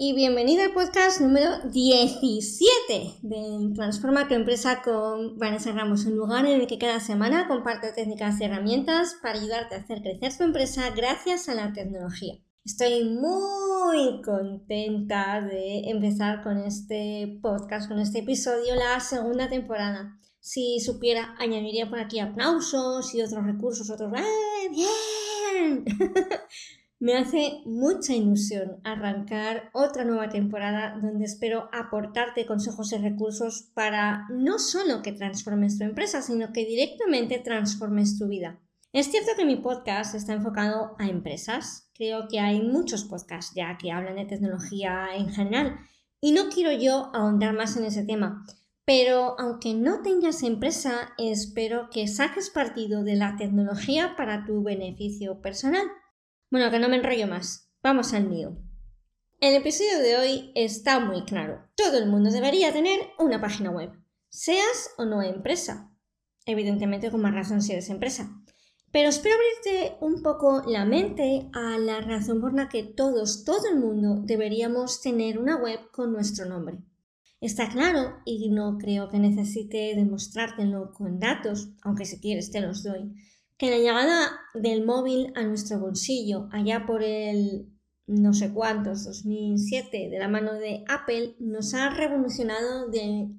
y bienvenido al podcast número 17 de Transforma tu empresa con Vanessa Ramos, un lugar en el que cada semana comparto técnicas y herramientas para ayudarte a hacer crecer tu empresa gracias a la tecnología. Estoy muy contenta de empezar con este podcast, con este episodio, la segunda temporada. Si supiera, añadiría por aquí aplausos y otros recursos, otros... ¡Eh, ¡Bien! Me hace mucha ilusión arrancar otra nueva temporada donde espero aportarte consejos y recursos para no solo que transformes tu empresa, sino que directamente transformes tu vida. Es cierto que mi podcast está enfocado a empresas. Creo que hay muchos podcasts ya que hablan de tecnología en general y no quiero yo ahondar más en ese tema. Pero aunque no tengas empresa, espero que saques partido de la tecnología para tu beneficio personal. Bueno, que no me enrollo más. Vamos al mío. El episodio de hoy está muy claro. Todo el mundo debería tener una página web, seas o no empresa. Evidentemente con más razón si eres empresa. Pero espero abrirte un poco la mente a la razón por la que todos, todo el mundo deberíamos tener una web con nuestro nombre. Está claro, y no creo que necesite demostrártelo con datos, aunque si quieres te los doy, que la llegada del móvil a nuestro bolsillo allá por el no sé cuántos, 2007, de la mano de Apple, nos ha revolucionado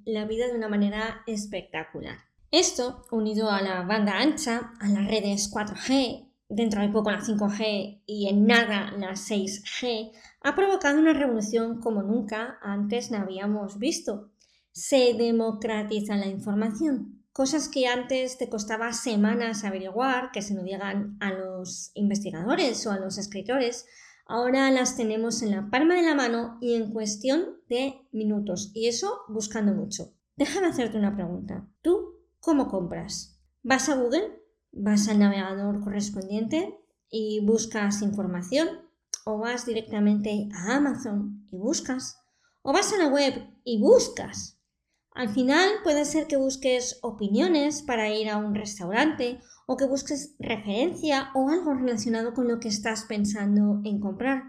la vida de una manera espectacular. Esto, unido a la banda ancha, a las redes 4G, dentro de poco la 5G y en nada la 6G, ha provocado una revolución como nunca antes la habíamos visto. Se democratiza la información, cosas que antes te costaba semanas averiguar, que se nos llegan a los investigadores o a los escritores, ahora las tenemos en la palma de la mano y en cuestión de minutos, y eso buscando mucho. Déjame hacerte una pregunta. ¿Tú cómo compras? ¿Vas a Google? ¿Vas al navegador correspondiente y buscas información? ¿O vas directamente a Amazon y buscas? ¿O vas a la web y buscas? Al final puede ser que busques opiniones para ir a un restaurante o que busques referencia o algo relacionado con lo que estás pensando en comprar.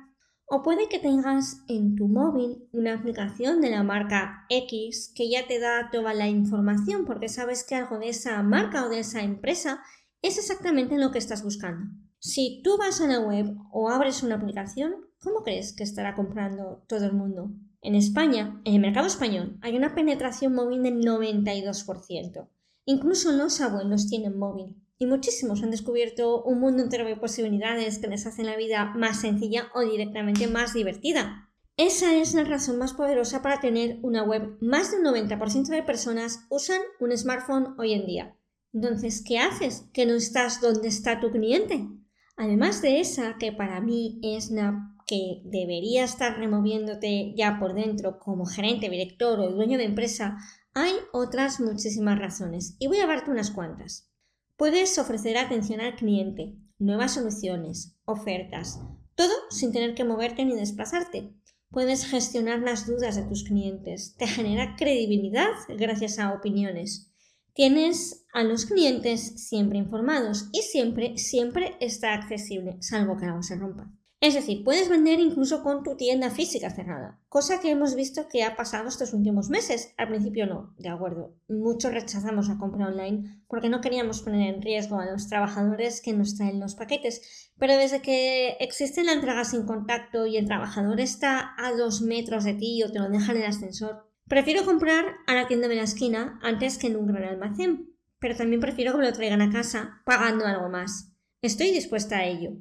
O puede que tengas en tu móvil una aplicación de la marca X que ya te da toda la información porque sabes que algo de esa marca o de esa empresa es exactamente lo que estás buscando. Si tú vas a la web o abres una aplicación, ¿cómo crees que estará comprando todo el mundo? En España, en el mercado español, hay una penetración móvil del 92%. Incluso los abuelos tienen móvil. Y muchísimos han descubierto un mundo entero de posibilidades que les hacen la vida más sencilla o directamente más divertida. Esa es la razón más poderosa para tener una web. Más del 90% de personas usan un smartphone hoy en día. Entonces, ¿qué haces? ¿Que no estás donde está tu cliente? Además de esa, que para mí es la que debería estar removiéndote ya por dentro como gerente, director o dueño de empresa, hay otras muchísimas razones y voy a darte unas cuantas. Puedes ofrecer atención al cliente, nuevas soluciones, ofertas, todo sin tener que moverte ni desplazarte. Puedes gestionar las dudas de tus clientes, te genera credibilidad gracias a opiniones. Tienes a los clientes siempre informados y siempre, siempre está accesible, salvo que algo se rompa. Es decir, puedes vender incluso con tu tienda física cerrada, cosa que hemos visto que ha pasado estos últimos meses. Al principio no, de acuerdo. Muchos rechazamos la compra online porque no queríamos poner en riesgo a los trabajadores que nos traen los paquetes. Pero desde que existe la entrega sin contacto y el trabajador está a dos metros de ti o te lo deja en el ascensor, prefiero comprar a la tienda de la esquina antes que en un gran almacén. Pero también prefiero que me lo traigan a casa pagando algo más. Estoy dispuesta a ello.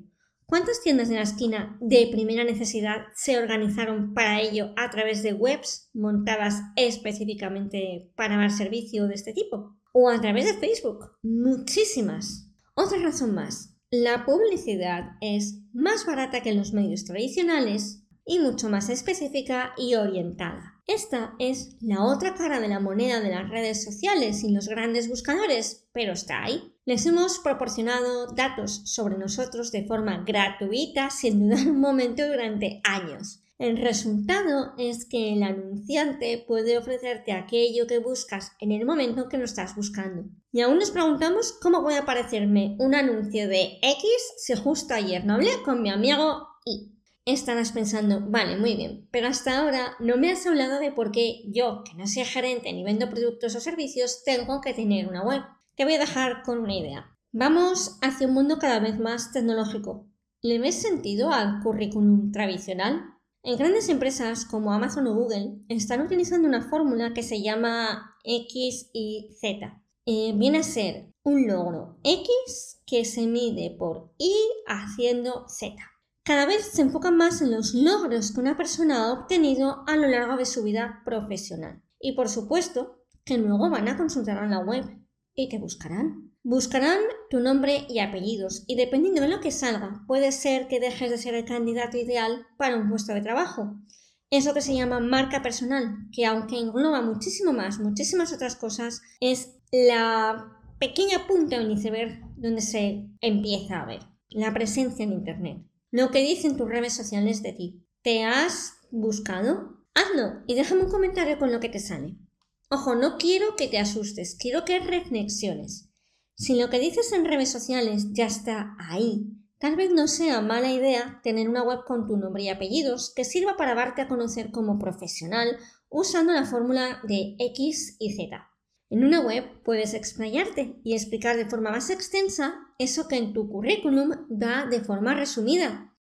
¿Cuántas tiendas de la esquina de primera necesidad se organizaron para ello a través de webs montadas específicamente para dar servicio de este tipo? ¿O a través de Facebook? Muchísimas. Otra razón más. La publicidad es más barata que en los medios tradicionales y mucho más específica y orientada. Esta es la otra cara de la moneda de las redes sociales y los grandes buscadores, pero está ahí. Les hemos proporcionado datos sobre nosotros de forma gratuita sin dudar un momento durante años. El resultado es que el anunciante puede ofrecerte aquello que buscas en el momento que lo estás buscando. Y aún nos preguntamos cómo puede aparecerme un anuncio de X si justo ayer no hablé con mi amigo Y. Estarás pensando, vale, muy bien, pero hasta ahora no me has hablado de por qué yo, que no soy gerente ni vendo productos o servicios, tengo que tener una web. Te voy a dejar con una idea. Vamos hacia un mundo cada vez más tecnológico. ¿Le ves sentido al currículum tradicional? En grandes empresas como Amazon o Google están utilizando una fórmula que se llama X y Z. Eh, viene a ser un logro X que se mide por Y haciendo Z. Cada vez se enfocan más en los logros que una persona ha obtenido a lo largo de su vida profesional. Y por supuesto que luego van a consultar en la web ¿Y qué buscarán? Buscarán tu nombre y apellidos y dependiendo de lo que salga, puede ser que dejes de ser el candidato ideal para un puesto de trabajo. Es lo que se llama marca personal, que aunque engloba muchísimo más, muchísimas otras cosas, es la pequeña punta en iceberg donde se empieza a ver la presencia en Internet. Lo que dicen tus redes sociales de ti. ¿Te has buscado? Hazlo y déjame un comentario con lo que te sale. Ojo, no quiero que te asustes, quiero que reflexiones. Si lo que dices en redes sociales ya está ahí, tal vez no sea mala idea tener una web con tu nombre y apellidos que sirva para darte a conocer como profesional usando la fórmula de X y Z. En una web puedes explayarte y explicar de forma más extensa eso que en tu currículum da de forma resumida.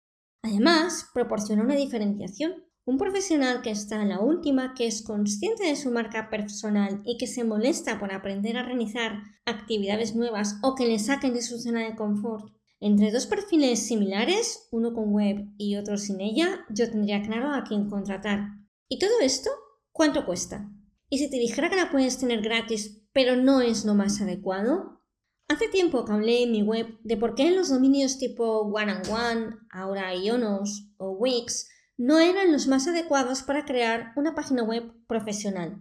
Además, proporciona una diferenciación. Un profesional que está en la última, que es consciente de su marca personal y que se molesta por aprender a realizar actividades nuevas o que le saquen de su zona de confort. Entre dos perfiles similares, uno con web y otro sin ella, yo tendría claro a quién contratar. ¿Y todo esto? ¿Cuánto cuesta? ¿Y si te dijera que la puedes tener gratis, pero no es lo más adecuado? Hace tiempo que hablé en mi web de por qué los dominios tipo One and One, ahora Ionos o Wix no eran los más adecuados para crear una página web profesional.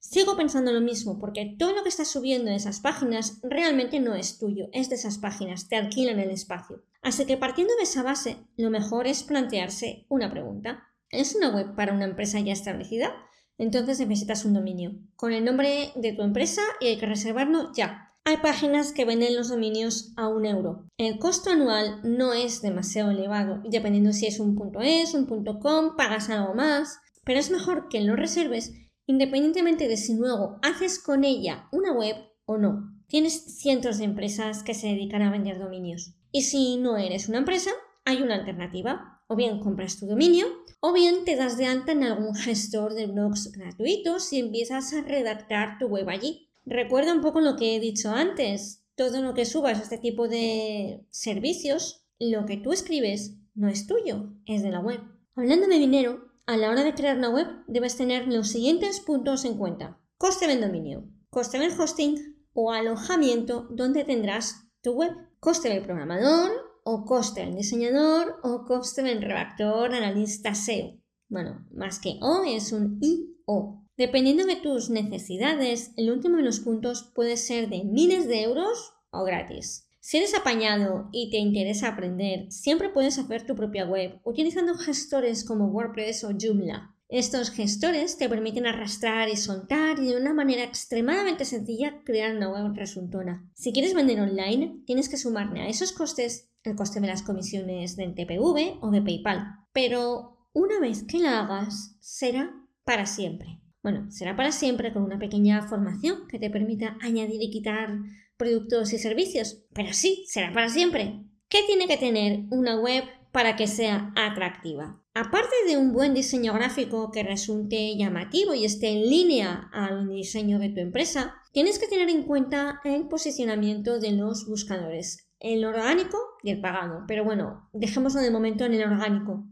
Sigo pensando lo mismo porque todo lo que estás subiendo en esas páginas realmente no es tuyo, es de esas páginas, te alquilan el espacio. Así que partiendo de esa base, lo mejor es plantearse una pregunta. ¿Es una web para una empresa ya establecida? Entonces necesitas un dominio, con el nombre de tu empresa y hay que reservarlo ya. Hay páginas que venden los dominios a un euro. El costo anual no es demasiado elevado dependiendo si es un .es, un .com, pagas algo más, pero es mejor que lo reserves independientemente de si luego haces con ella una web o no. Tienes cientos de empresas que se dedican a vender dominios. Y si no eres una empresa, hay una alternativa. O bien compras tu dominio, o bien te das de alta en algún gestor de blogs gratuitos y empiezas a redactar tu web allí. Recuerda un poco lo que he dicho antes. Todo lo que subas a este tipo de servicios, lo que tú escribes no es tuyo, es de la web. Hablando de dinero, a la hora de crear una web debes tener los siguientes puntos en cuenta. Coste del dominio, coste del hosting o alojamiento donde tendrás tu web, coste del programador o coste del diseñador o coste del redactor, analista SEO. Bueno, más que O es un I o. Dependiendo de tus necesidades, el último de los puntos puede ser de miles de euros o gratis. Si eres apañado y te interesa aprender, siempre puedes hacer tu propia web utilizando gestores como WordPress o Joomla. Estos gestores te permiten arrastrar y soltar y de una manera extremadamente sencilla crear una web resultona. Si quieres vender online, tienes que sumarle a esos costes el coste de las comisiones del TPV o de PayPal. Pero una vez que la hagas, será para siempre. Bueno, será para siempre con una pequeña formación que te permita añadir y quitar productos y servicios, pero sí, será para siempre. ¿Qué tiene que tener una web para que sea atractiva? Aparte de un buen diseño gráfico que resulte llamativo y esté en línea al diseño de tu empresa, tienes que tener en cuenta el posicionamiento de los buscadores. El orgánico y el pagado. Pero bueno, dejémoslo de momento en el orgánico.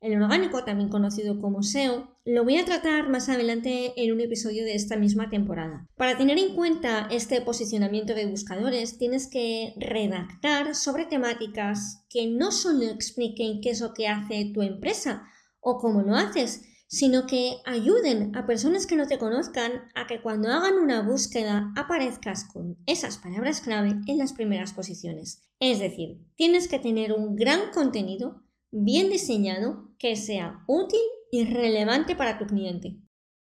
El orgánico, también conocido como SEO, lo voy a tratar más adelante en un episodio de esta misma temporada. Para tener en cuenta este posicionamiento de buscadores, tienes que redactar sobre temáticas que no solo expliquen qué es lo que hace tu empresa o cómo lo haces, sino que ayuden a personas que no te conozcan a que cuando hagan una búsqueda aparezcas con esas palabras clave en las primeras posiciones. Es decir, tienes que tener un gran contenido bien diseñado que sea útil y relevante para tu cliente.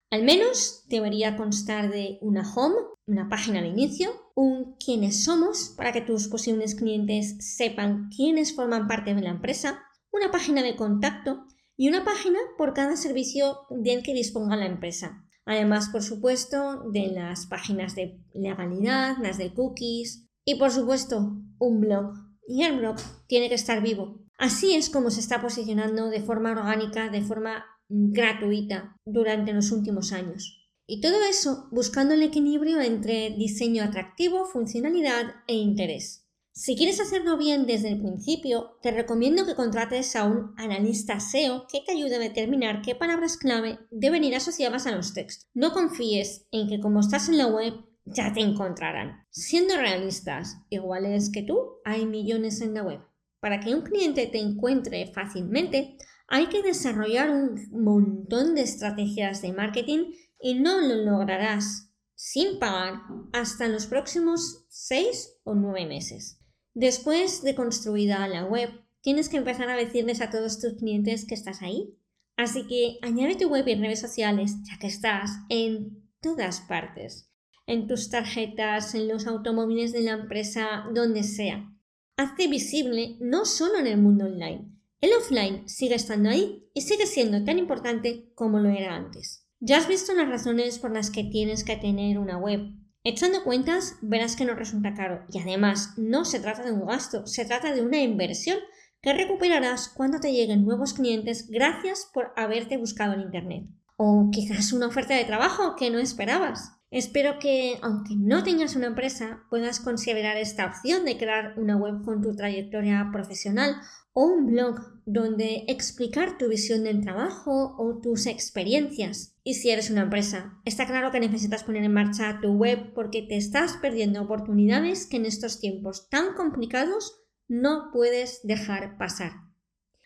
Al menos debería constar de una home, una página de inicio, un quiénes somos para que tus posibles clientes sepan quiénes forman parte de la empresa, una página de contacto y una página por cada servicio del que disponga la empresa. Además, por supuesto, de las páginas de legalidad, las de cookies y, por supuesto, un blog. Y el blog tiene que estar vivo, Así es como se está posicionando de forma orgánica, de forma gratuita durante los últimos años. Y todo eso buscando el equilibrio entre diseño atractivo, funcionalidad e interés. Si quieres hacerlo bien desde el principio, te recomiendo que contrates a un analista SEO que te ayude a determinar qué palabras clave deben ir asociadas a los textos. No confíes en que como estás en la web ya te encontrarán. Siendo realistas, iguales que tú, hay millones en la web. Para que un cliente te encuentre fácilmente, hay que desarrollar un montón de estrategias de marketing y no lo lograrás sin pagar hasta los próximos 6 o 9 meses. Después de construida la web, tienes que empezar a decirles a todos tus clientes que estás ahí. Así que añade tu web y redes sociales, ya que estás en todas partes. En tus tarjetas, en los automóviles de la empresa, donde sea hace visible no solo en el mundo online. El offline sigue estando ahí y sigue siendo tan importante como lo era antes. Ya has visto las razones por las que tienes que tener una web. Echando cuentas, verás que no resulta caro y además no se trata de un gasto, se trata de una inversión que recuperarás cuando te lleguen nuevos clientes gracias por haberte buscado en Internet. O quizás una oferta de trabajo que no esperabas. Espero que, aunque no tengas una empresa, puedas considerar esta opción de crear una web con tu trayectoria profesional o un blog donde explicar tu visión del trabajo o tus experiencias. Y si eres una empresa, está claro que necesitas poner en marcha tu web porque te estás perdiendo oportunidades que en estos tiempos tan complicados no puedes dejar pasar.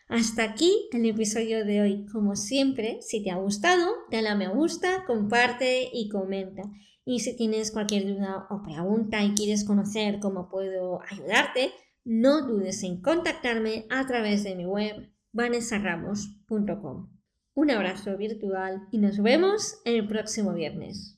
Hasta aquí el episodio de hoy. Como siempre, si te ha gustado, dale a me gusta, comparte y comenta. Y si tienes cualquier duda o pregunta y quieres conocer cómo puedo ayudarte, no dudes en contactarme a través de mi web vanessaramos.com. Un abrazo virtual y nos vemos el próximo viernes.